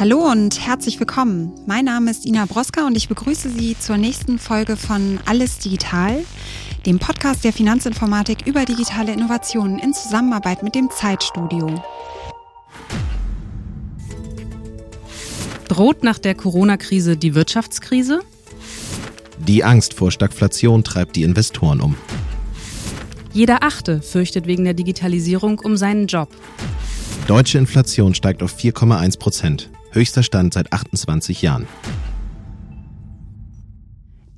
Hallo und herzlich willkommen. Mein Name ist Ina Broska und ich begrüße Sie zur nächsten Folge von Alles Digital, dem Podcast der Finanzinformatik über digitale Innovationen in Zusammenarbeit mit dem Zeitstudio. Droht nach der Corona-Krise die Wirtschaftskrise? Die Angst vor Stagflation treibt die Investoren um. Jeder Achte fürchtet wegen der Digitalisierung um seinen Job. Deutsche Inflation steigt auf 4,1 Prozent. Höchster Stand seit 28 Jahren.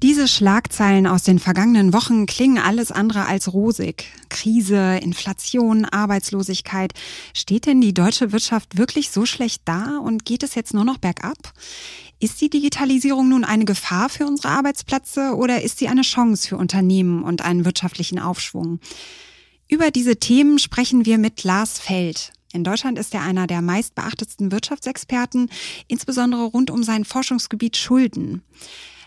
Diese Schlagzeilen aus den vergangenen Wochen klingen alles andere als rosig. Krise, Inflation, Arbeitslosigkeit. Steht denn die deutsche Wirtschaft wirklich so schlecht da und geht es jetzt nur noch bergab? Ist die Digitalisierung nun eine Gefahr für unsere Arbeitsplätze oder ist sie eine Chance für Unternehmen und einen wirtschaftlichen Aufschwung? Über diese Themen sprechen wir mit Lars Feld. In Deutschland ist er einer der meistbeachtetsten Wirtschaftsexperten, insbesondere rund um sein Forschungsgebiet Schulden.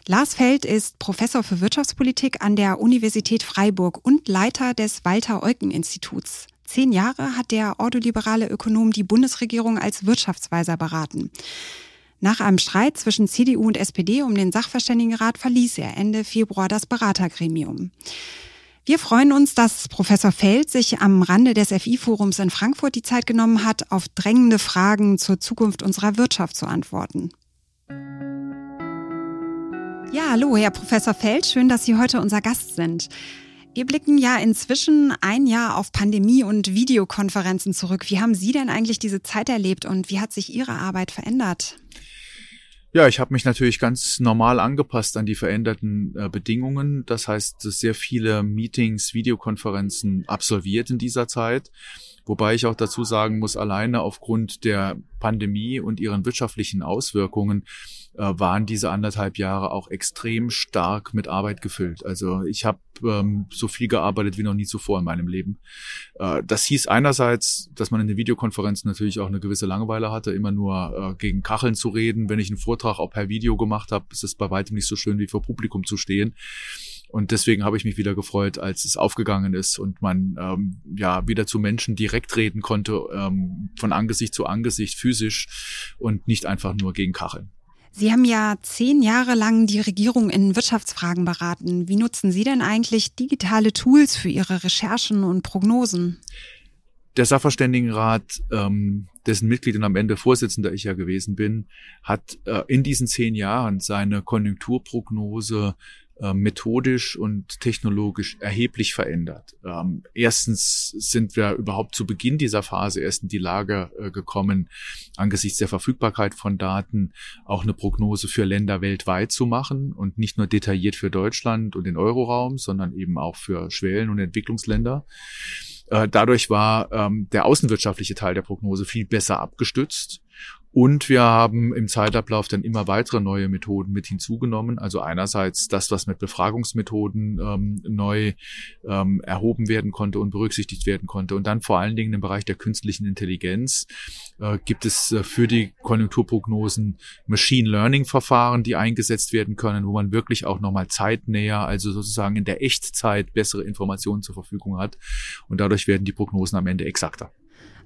Lars Feld ist Professor für Wirtschaftspolitik an der Universität Freiburg und Leiter des Walter-Eucken-Instituts. Zehn Jahre hat der ordoliberale Ökonom die Bundesregierung als Wirtschaftsweiser beraten. Nach einem Streit zwischen CDU und SPD um den Sachverständigenrat verließ er Ende Februar das Beratergremium. Wir freuen uns, dass Professor Feld sich am Rande des FI-Forums in Frankfurt die Zeit genommen hat, auf drängende Fragen zur Zukunft unserer Wirtschaft zu antworten. Ja, hallo, Herr Professor Feld, schön, dass Sie heute unser Gast sind. Wir blicken ja inzwischen ein Jahr auf Pandemie und Videokonferenzen zurück. Wie haben Sie denn eigentlich diese Zeit erlebt und wie hat sich Ihre Arbeit verändert? Ja, ich habe mich natürlich ganz normal angepasst an die veränderten äh, Bedingungen. Das heißt, sehr viele Meetings, Videokonferenzen absolviert in dieser Zeit. Wobei ich auch dazu sagen muss, alleine aufgrund der Pandemie und ihren wirtschaftlichen Auswirkungen waren diese anderthalb Jahre auch extrem stark mit Arbeit gefüllt. Also ich habe ähm, so viel gearbeitet wie noch nie zuvor in meinem Leben. Äh, das hieß einerseits, dass man in den Videokonferenzen natürlich auch eine gewisse Langeweile hatte, immer nur äh, gegen Kacheln zu reden. Wenn ich einen Vortrag auch per Video gemacht habe, ist es bei weitem nicht so schön wie vor Publikum zu stehen. Und deswegen habe ich mich wieder gefreut, als es aufgegangen ist und man ähm, ja wieder zu Menschen direkt reden konnte, ähm, von Angesicht zu Angesicht, physisch und nicht einfach nur gegen Kacheln. Sie haben ja zehn Jahre lang die Regierung in Wirtschaftsfragen beraten. Wie nutzen Sie denn eigentlich digitale Tools für Ihre Recherchen und Prognosen? Der Sachverständigenrat, ähm, dessen Mitglied und am Ende Vorsitzender ich ja gewesen bin, hat äh, in diesen zehn Jahren seine Konjunkturprognose methodisch und technologisch erheblich verändert. Ähm, erstens sind wir überhaupt zu Beginn dieser Phase erst in die Lage äh, gekommen, angesichts der Verfügbarkeit von Daten auch eine Prognose für Länder weltweit zu machen und nicht nur detailliert für Deutschland und den Euroraum, sondern eben auch für Schwellen- und Entwicklungsländer. Äh, dadurch war ähm, der außenwirtschaftliche Teil der Prognose viel besser abgestützt und wir haben im Zeitablauf dann immer weitere neue Methoden mit hinzugenommen. Also einerseits das, was mit Befragungsmethoden ähm, neu ähm, erhoben werden konnte und berücksichtigt werden konnte. Und dann vor allen Dingen im Bereich der künstlichen Intelligenz äh, gibt es äh, für die Konjunkturprognosen Machine Learning Verfahren, die eingesetzt werden können, wo man wirklich auch nochmal zeitnäher, also sozusagen in der Echtzeit bessere Informationen zur Verfügung hat. Und dadurch werden die Prognosen am Ende exakter.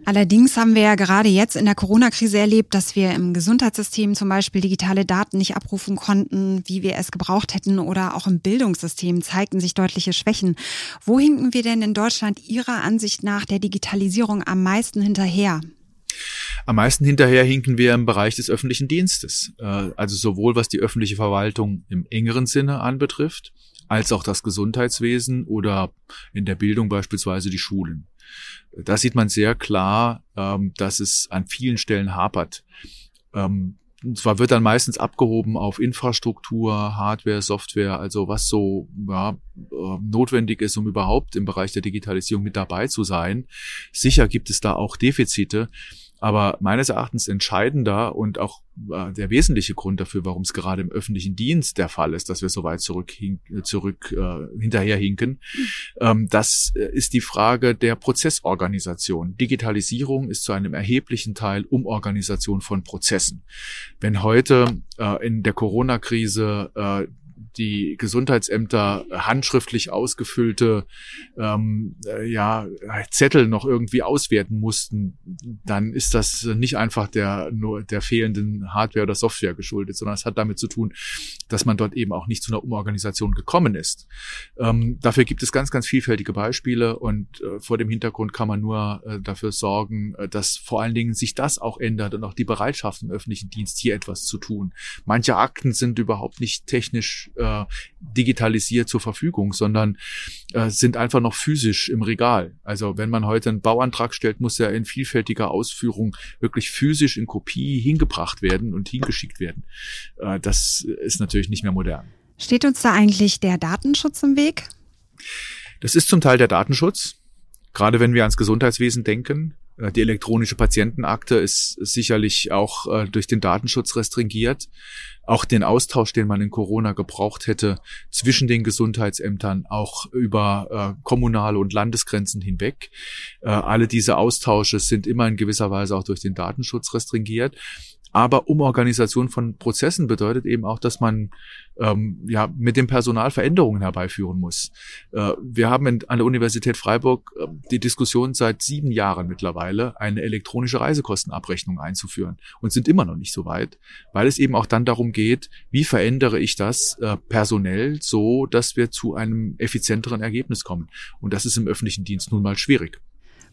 Allerdings haben wir ja gerade jetzt in der Corona-Krise erlebt, dass wir im Gesundheitssystem zum Beispiel digitale Daten nicht abrufen konnten, wie wir es gebraucht hätten, oder auch im Bildungssystem zeigten sich deutliche Schwächen. Wo hinken wir denn in Deutschland Ihrer Ansicht nach der Digitalisierung am meisten hinterher? Am meisten hinterher hinken wir im Bereich des öffentlichen Dienstes, äh, also sowohl was die öffentliche Verwaltung im engeren Sinne anbetrifft, als auch das Gesundheitswesen oder in der Bildung beispielsweise die Schulen. Da sieht man sehr klar, ähm, dass es an vielen Stellen hapert. Ähm, zwar wird dann meistens abgehoben auf Infrastruktur, Hardware, Software, also was so ja, äh, notwendig ist, um überhaupt im Bereich der Digitalisierung mit dabei zu sein. Sicher gibt es da auch Defizite, aber meines Erachtens entscheidender und auch äh, der wesentliche Grund dafür, warum es gerade im öffentlichen Dienst der Fall ist, dass wir so weit zurück, zurück äh, hinterherhinken, mhm. ähm, das äh, ist die Frage der Prozessorganisation. Digitalisierung ist zu einem erheblichen Teil Umorganisation von Prozessen. Wenn heute äh, in der Corona-Krise äh, die Gesundheitsämter handschriftlich ausgefüllte ähm, äh, ja, Zettel noch irgendwie auswerten mussten, dann ist das nicht einfach der nur der fehlenden Hardware oder Software geschuldet, sondern es hat damit zu tun, dass man dort eben auch nicht zu einer Umorganisation gekommen ist. Ähm, dafür gibt es ganz, ganz vielfältige Beispiele und äh, vor dem Hintergrund kann man nur äh, dafür sorgen, äh, dass vor allen Dingen sich das auch ändert und auch die Bereitschaft im öffentlichen Dienst hier etwas zu tun. Manche Akten sind überhaupt nicht technisch äh, digitalisiert zur Verfügung, sondern äh, sind einfach noch physisch im Regal. Also wenn man heute einen Bauantrag stellt, muss er in vielfältiger Ausführung wirklich physisch in Kopie hingebracht werden und hingeschickt werden. Äh, das ist natürlich nicht mehr modern. Steht uns da eigentlich der Datenschutz im Weg? Das ist zum Teil der Datenschutz. Gerade wenn wir ans Gesundheitswesen denken, äh, die elektronische Patientenakte ist sicherlich auch äh, durch den Datenschutz restringiert. Auch den Austausch, den man in Corona gebraucht hätte zwischen den Gesundheitsämtern, auch über äh, kommunale und Landesgrenzen hinweg. alle diese Austausche sind immer in gewisser Weise auch durch den Datenschutz restringiert. Aber Umorganisation von Prozessen bedeutet eben auch, dass man ähm, ja mit dem Personal Veränderungen herbeiführen muss. Äh, wir haben in, an der Universität Freiburg äh, die Diskussion seit sieben Jahren mittlerweile, eine elektronische Reisekostenabrechnung einzuführen und sind immer noch nicht so weit, weil es eben auch dann darum geht, wie verändere ich das äh, personell so, dass wir zu einem effizienteren Ergebnis kommen. Und das ist im öffentlichen Dienst nun mal schwierig.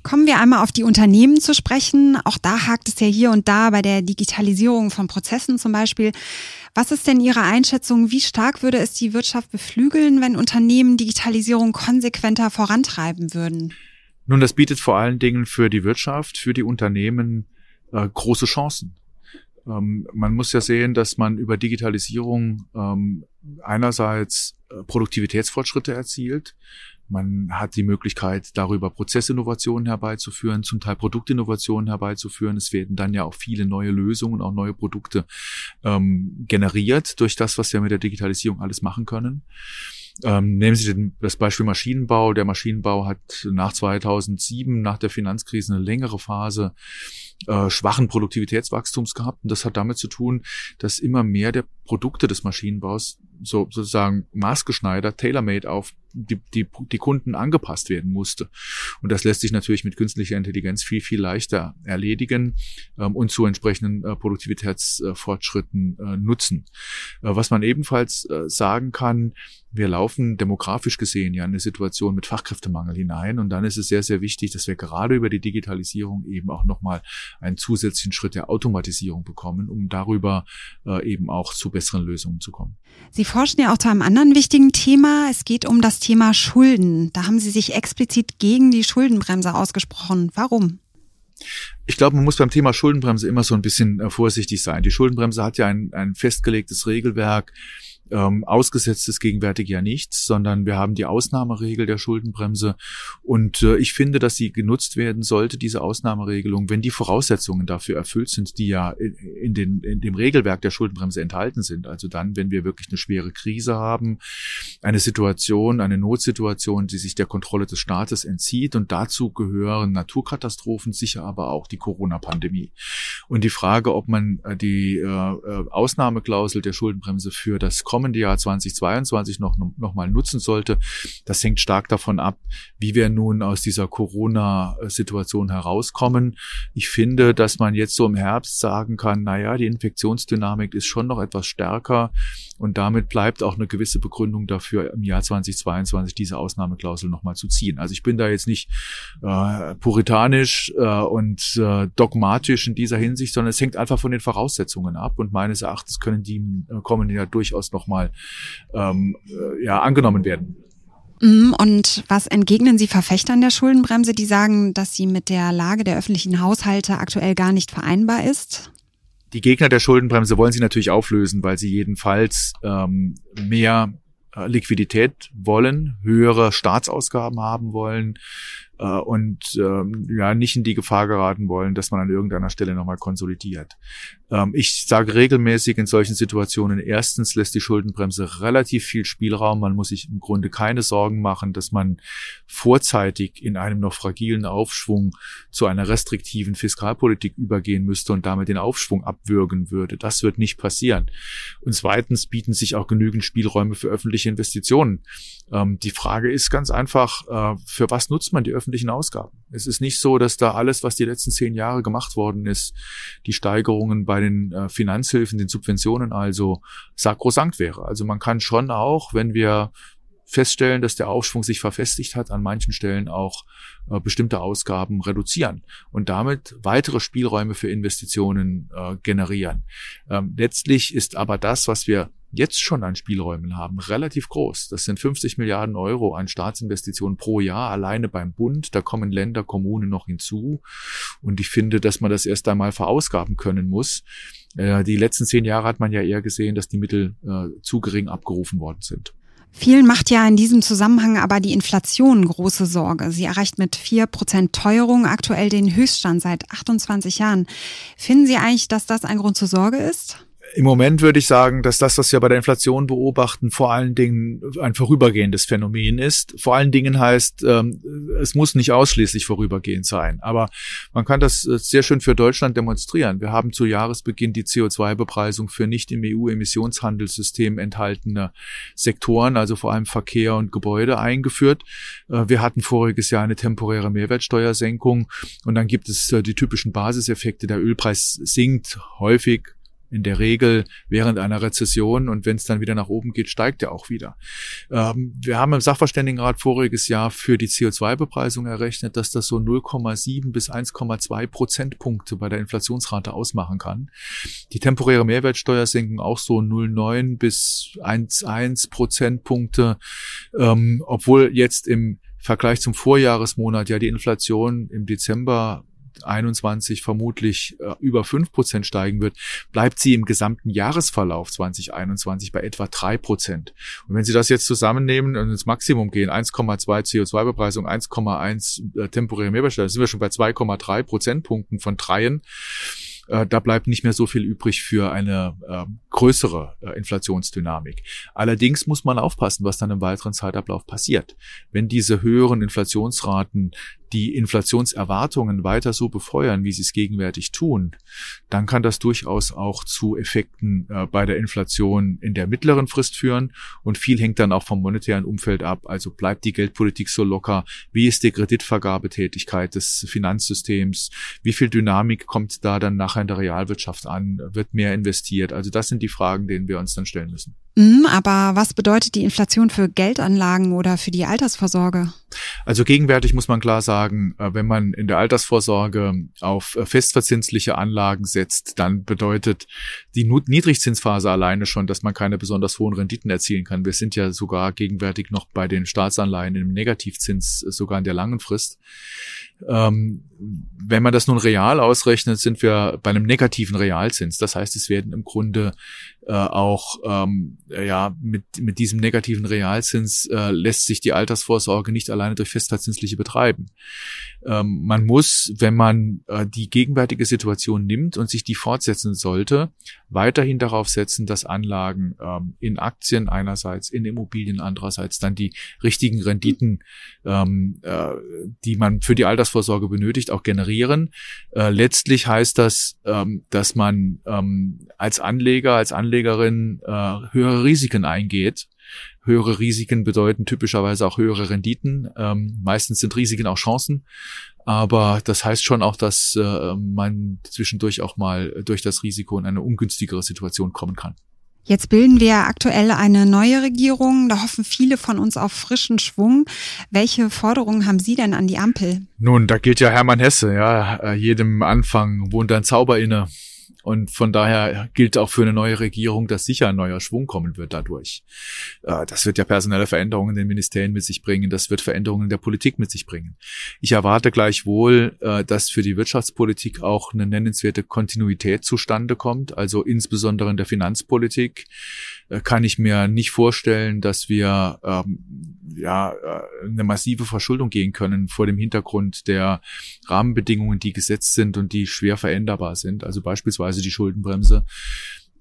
Kommen wir einmal auf die Unternehmen zu sprechen. Auch da hakt es ja hier und da bei der Digitalisierung von Prozessen zum Beispiel. Was ist denn Ihre Einschätzung? Wie stark würde es die Wirtschaft beflügeln, wenn Unternehmen Digitalisierung konsequenter vorantreiben würden? Nun, das bietet vor allen Dingen für die Wirtschaft, für die Unternehmen äh, große Chancen. Ähm, man muss ja sehen, dass man über Digitalisierung ähm, einerseits äh, Produktivitätsfortschritte erzielt, man hat die Möglichkeit, darüber Prozessinnovationen herbeizuführen, zum Teil Produktinnovationen herbeizuführen. Es werden dann ja auch viele neue Lösungen, auch neue Produkte ähm, generiert durch das, was wir mit der Digitalisierung alles machen können. Ähm, nehmen Sie den, das Beispiel Maschinenbau. Der Maschinenbau hat nach 2007, nach der Finanzkrise, eine längere Phase äh, schwachen Produktivitätswachstums gehabt. Und das hat damit zu tun, dass immer mehr der Produkte des Maschinenbaus so sozusagen maßgeschneidert, tailor-made auf die, die, die Kunden angepasst werden musste. Und das lässt sich natürlich mit künstlicher Intelligenz viel, viel leichter erledigen ähm, und zu entsprechenden äh, Produktivitätsfortschritten äh, nutzen. Äh, was man ebenfalls äh, sagen kann, wir laufen demografisch gesehen ja in eine Situation mit Fachkräftemangel hinein. Und dann ist es sehr, sehr wichtig, dass wir gerade über die Digitalisierung eben auch nochmal einen zusätzlichen Schritt der Automatisierung bekommen, um darüber äh, eben auch zu besseren Lösungen zu kommen. Sie forschen ja auch zu einem anderen wichtigen Thema. Es geht um das Thema Schulden. Da haben Sie sich explizit gegen die Schuldenbremse ausgesprochen. Warum? Ich glaube, man muss beim Thema Schuldenbremse immer so ein bisschen äh, vorsichtig sein. Die Schuldenbremse hat ja ein, ein festgelegtes Regelwerk, ähm, ausgesetzt ist gegenwärtig ja nichts, sondern wir haben die Ausnahmeregel der Schuldenbremse. Und äh, ich finde, dass sie genutzt werden sollte, diese Ausnahmeregelung, wenn die Voraussetzungen dafür erfüllt sind, die ja in, in, den, in dem Regelwerk der Schuldenbremse enthalten sind. Also dann, wenn wir wirklich eine schwere Krise haben, eine Situation, eine Notsituation, die sich der Kontrolle des Staates entzieht. Und dazu gehören Naturkatastrophen, sicher aber auch die Corona-Pandemie. Und die Frage, ob man äh, die äh, äh Ausnahmeklausel der Schuldenbremse für das kommende Jahr 2022 noch, noch mal nutzen sollte. Das hängt stark davon ab, wie wir nun aus dieser Corona-Situation herauskommen. Ich finde, dass man jetzt so im Herbst sagen kann, na ja, die Infektionsdynamik ist schon noch etwas stärker und damit bleibt auch eine gewisse Begründung dafür, im Jahr 2022 diese Ausnahmeklausel nochmal zu ziehen. Also ich bin da jetzt nicht äh, puritanisch äh, und äh, dogmatisch in dieser Hinsicht, sondern es hängt einfach von den Voraussetzungen ab und meines Erachtens können die äh, kommenden Jahr durchaus noch nochmal ähm, äh, ja, angenommen werden. Mhm, und was entgegnen Sie Verfechtern der Schuldenbremse, die sagen, dass sie mit der Lage der öffentlichen Haushalte aktuell gar nicht vereinbar ist? Die Gegner der Schuldenbremse wollen sie natürlich auflösen, weil sie jedenfalls ähm, mehr äh, Liquidität wollen, höhere Staatsausgaben haben wollen, äh, und ähm, ja nicht in die Gefahr geraten wollen, dass man an irgendeiner Stelle nochmal konsolidiert. Ähm, ich sage regelmäßig in solchen Situationen, erstens lässt die Schuldenbremse relativ viel Spielraum. Man muss sich im Grunde keine Sorgen machen, dass man vorzeitig in einem noch fragilen Aufschwung zu einer restriktiven Fiskalpolitik übergehen müsste und damit den Aufschwung abwürgen würde. Das wird nicht passieren. Und zweitens bieten sich auch genügend Spielräume für öffentliche Investitionen. Ähm, die Frage ist ganz einfach, äh, für was nutzt man die öffentlichen Ausgaben? Es ist nicht so, dass da alles, was die letzten zehn Jahre gemacht worden ist, die Steigerungen bei den äh, Finanzhilfen, den Subventionen also sakrosankt wäre. Also man kann schon auch, wenn wir feststellen, dass der Aufschwung sich verfestigt hat, an manchen Stellen auch äh, bestimmte Ausgaben reduzieren und damit weitere Spielräume für Investitionen äh, generieren. Ähm, letztlich ist aber das, was wir jetzt schon an Spielräumen haben, relativ groß. Das sind 50 Milliarden Euro an Staatsinvestitionen pro Jahr alleine beim Bund. Da kommen Länder, Kommunen noch hinzu. Und ich finde, dass man das erst einmal verausgaben können muss. Äh, die letzten zehn Jahre hat man ja eher gesehen, dass die Mittel äh, zu gering abgerufen worden sind. Vielen macht ja in diesem Zusammenhang aber die Inflation große Sorge. Sie erreicht mit vier Prozent Teuerung aktuell den Höchststand seit 28 Jahren. Finden Sie eigentlich, dass das ein Grund zur Sorge ist? Im Moment würde ich sagen, dass das, was wir bei der Inflation beobachten, vor allen Dingen ein vorübergehendes Phänomen ist. Vor allen Dingen heißt, ähm, es muss nicht ausschließlich vorübergehend sein. Aber man kann das äh, sehr schön für Deutschland demonstrieren. Wir haben zu Jahresbeginn die CO2-Bepreisung für nicht im EU-Emissionshandelssystem enthaltene Sektoren, also vor allem Verkehr und Gebäude, eingeführt. Äh, wir hatten voriges Jahr eine temporäre Mehrwertsteuersenkung und dann gibt es äh, die typischen Basiseffekte. Der Ölpreis sinkt häufig in der Regel während einer Rezession und wenn es dann wieder nach oben geht, steigt er auch wieder. Ähm, wir haben im Sachverständigenrat voriges Jahr für die CO2-Bepreisung errechnet, dass das so 0,7 bis 1,2 Prozentpunkte bei der Inflationsrate ausmachen kann. Die temporäre Mehrwertsteuer senken auch so 0,9 bis 1,1 Prozentpunkte, ähm, obwohl jetzt im Vergleich zum Vorjahresmonat ja die Inflation im Dezember 2021 vermutlich äh, über fünf Prozent steigen wird, bleibt sie im gesamten Jahresverlauf 2021 bei etwa drei Prozent. Und wenn Sie das jetzt zusammennehmen und ins Maximum gehen, 1,2 CO2-Bepreisung, 1,1 äh, temporäre Mehrwertsteuer, sind wir schon bei 2,3 Prozentpunkten von dreien äh, da bleibt nicht mehr so viel übrig für eine äh, größere äh, Inflationsdynamik. Allerdings muss man aufpassen, was dann im weiteren Zeitablauf passiert. Wenn diese höheren Inflationsraten die Inflationserwartungen weiter so befeuern, wie sie es gegenwärtig tun, dann kann das durchaus auch zu Effekten äh, bei der Inflation in der mittleren Frist führen. Und viel hängt dann auch vom monetären Umfeld ab. Also bleibt die Geldpolitik so locker? Wie ist die Kreditvergabetätigkeit des Finanzsystems? Wie viel Dynamik kommt da dann nachher in der Realwirtschaft an? Wird mehr investiert? Also das sind die Fragen, denen wir uns dann stellen müssen. Mhm, aber was bedeutet die Inflation für Geldanlagen oder für die Altersvorsorge? Also gegenwärtig muss man klar sagen, äh, wenn man in der Altersvorsorge auf äh, festverzinsliche Anlagen setzt, dann bedeutet die Niedrigzinsphase alleine schon, dass man keine besonders hohen Renditen erzielen kann. Wir sind ja sogar gegenwärtig noch bei den Staatsanleihen im Negativzins, äh, sogar in der langen Frist. Ähm, wenn man das nun real ausrechnet, sind wir bei einem negativen Realzins. Das heißt, es werden im Grunde äh, auch ähm, ja mit mit diesem negativen Realzins äh, lässt sich die Altersvorsorge nicht alleine durch festverzinsliche betreiben. Ähm, man muss, wenn man äh, die gegenwärtige Situation nimmt und sich die fortsetzen sollte, weiterhin darauf setzen, dass Anlagen ähm, in Aktien einerseits, in Immobilien andererseits dann die richtigen Renditen, ähm, äh, die man für die Altersvorsorge benötigt, auch generieren. Äh, letztlich heißt das, ähm, dass man ähm, als Anleger, als Anlegerin äh, höhere Risiken eingeht Höhere Risiken bedeuten typischerweise auch höhere Renditen. Ähm, meistens sind Risiken auch Chancen. Aber das heißt schon auch, dass äh, man zwischendurch auch mal durch das Risiko in eine ungünstigere Situation kommen kann. Jetzt bilden wir aktuell eine neue Regierung. Da hoffen viele von uns auf frischen Schwung. Welche Forderungen haben Sie denn an die Ampel? Nun, da gilt ja Hermann Hesse, ja. Jedem Anfang wohnt ein Zauber inne. Und von daher gilt auch für eine neue Regierung, dass sicher ein neuer Schwung kommen wird dadurch. Äh, das wird ja personelle Veränderungen in den Ministerien mit sich bringen. Das wird Veränderungen in der Politik mit sich bringen. Ich erwarte gleichwohl, äh, dass für die Wirtschaftspolitik auch eine nennenswerte Kontinuität zustande kommt. Also insbesondere in der Finanzpolitik äh, kann ich mir nicht vorstellen, dass wir ähm, ja eine massive Verschuldung gehen können vor dem Hintergrund der Rahmenbedingungen, die gesetzt sind und die schwer veränderbar sind. Also beispielsweise die Schuldenbremse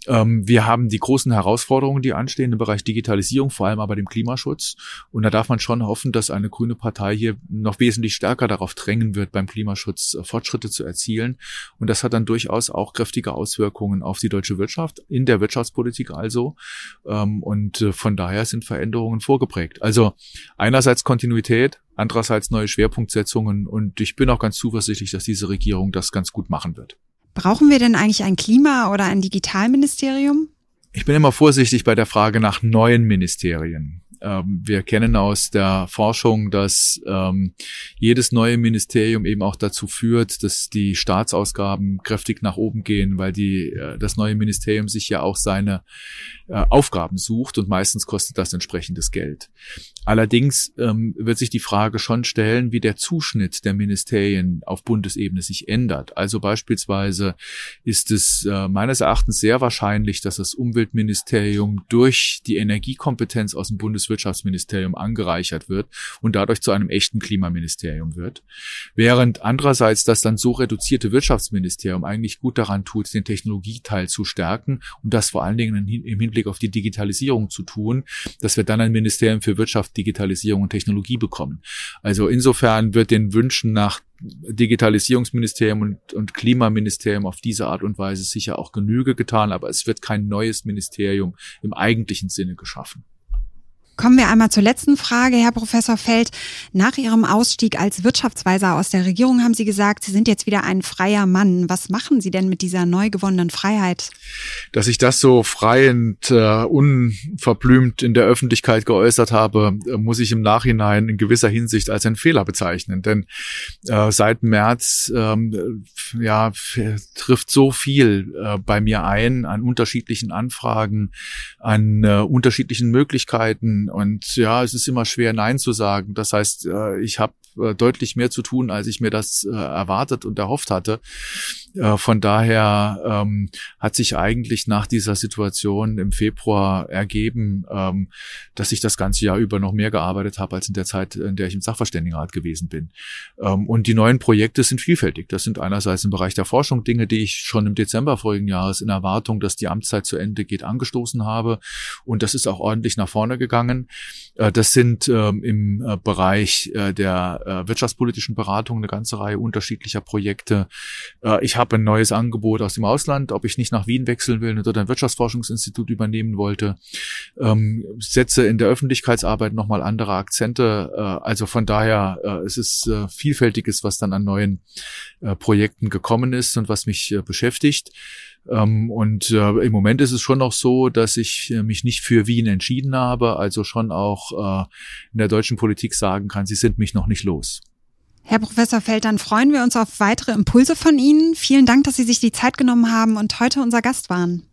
ähm, wir haben die großen Herausforderungen, die anstehen im Bereich Digitalisierung, vor allem aber dem Klimaschutz. Und da darf man schon hoffen, dass eine grüne Partei hier noch wesentlich stärker darauf drängen wird, beim Klimaschutz äh, Fortschritte zu erzielen. Und das hat dann durchaus auch kräftige Auswirkungen auf die deutsche Wirtschaft, in der Wirtschaftspolitik also. Ähm, und äh, von daher sind Veränderungen vorgeprägt. Also einerseits Kontinuität, andererseits neue Schwerpunktsetzungen. Und ich bin auch ganz zuversichtlich, dass diese Regierung das ganz gut machen wird. Brauchen wir denn eigentlich ein Klima- oder ein Digitalministerium? Ich bin immer vorsichtig bei der Frage nach neuen Ministerien. Ähm, wir kennen aus der Forschung, dass ähm, jedes neue Ministerium eben auch dazu führt, dass die Staatsausgaben kräftig nach oben gehen, weil die, äh, das neue Ministerium sich ja auch seine äh, Aufgaben sucht und meistens kostet das entsprechendes Geld. Allerdings ähm, wird sich die Frage schon stellen, wie der Zuschnitt der Ministerien auf Bundesebene sich ändert. Also beispielsweise ist es äh, meines Erachtens sehr wahrscheinlich, dass das Umweltministerium durch die Energiekompetenz aus dem Bundeswirtschaftsministerium angereichert wird und dadurch zu einem echten Klimaministerium wird. Während andererseits das dann so reduzierte Wirtschaftsministerium eigentlich gut daran tut, den Technologieteil zu stärken und das vor allen Dingen im Hinblick auf die Digitalisierung zu tun, dass wir dann ein Ministerium für Wirtschaft, Digitalisierung und Technologie bekommen. Also insofern wird den Wünschen nach Digitalisierungsministerium und, und Klimaministerium auf diese Art und Weise sicher auch Genüge getan, aber es wird kein neues Ministerium im eigentlichen Sinne geschaffen. Kommen wir einmal zur letzten Frage, Herr Professor Feld. Nach Ihrem Ausstieg als Wirtschaftsweiser aus der Regierung haben Sie gesagt, Sie sind jetzt wieder ein freier Mann. Was machen Sie denn mit dieser neu gewonnenen Freiheit? Dass ich das so frei und äh, unverblümt in der Öffentlichkeit geäußert habe, äh, muss ich im Nachhinein in gewisser Hinsicht als einen Fehler bezeichnen. Denn äh, seit März ähm, ja, trifft so viel äh, bei mir ein an unterschiedlichen Anfragen, an äh, unterschiedlichen Möglichkeiten und ja, es ist immer schwer, Nein zu sagen. Das heißt, äh, ich habe äh, deutlich mehr zu tun, als ich mir das äh, erwartet und erhofft hatte. Von daher ähm, hat sich eigentlich nach dieser Situation im Februar ergeben, ähm, dass ich das ganze Jahr über noch mehr gearbeitet habe als in der Zeit, in der ich im Sachverständigenrat gewesen bin. Ähm, und die neuen Projekte sind vielfältig. Das sind einerseits im Bereich der Forschung Dinge, die ich schon im Dezember vorigen Jahres in Erwartung, dass die Amtszeit zu Ende geht, angestoßen habe. Und das ist auch ordentlich nach vorne gegangen. Äh, das sind ähm, im äh, Bereich äh, der wirtschaftspolitischen Beratung eine ganze Reihe unterschiedlicher Projekte. Ich habe ein neues Angebot aus dem Ausland, ob ich nicht nach Wien wechseln will und dort ein Wirtschaftsforschungsinstitut übernehmen wollte. Ähm, setze in der Öffentlichkeitsarbeit nochmal andere Akzente. Also von daher, es ist vielfältiges, was dann an neuen Projekten gekommen ist und was mich beschäftigt. Ähm, und äh, im Moment ist es schon noch so, dass ich äh, mich nicht für Wien entschieden habe, also schon auch äh, in der deutschen Politik sagen kann, sie sind mich noch nicht los. Herr Professor Feld, dann freuen wir uns auf weitere Impulse von Ihnen. Vielen Dank, dass Sie sich die Zeit genommen haben und heute unser Gast waren.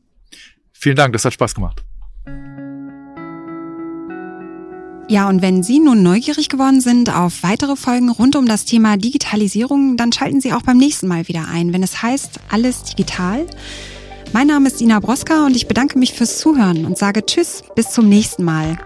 Vielen Dank, das hat Spaß gemacht. Ja, und wenn Sie nun neugierig geworden sind auf weitere Folgen rund um das Thema Digitalisierung, dann schalten Sie auch beim nächsten Mal wieder ein, wenn es heißt Alles digital. Mein Name ist Ina Broska und ich bedanke mich fürs Zuhören und sage Tschüss, bis zum nächsten Mal.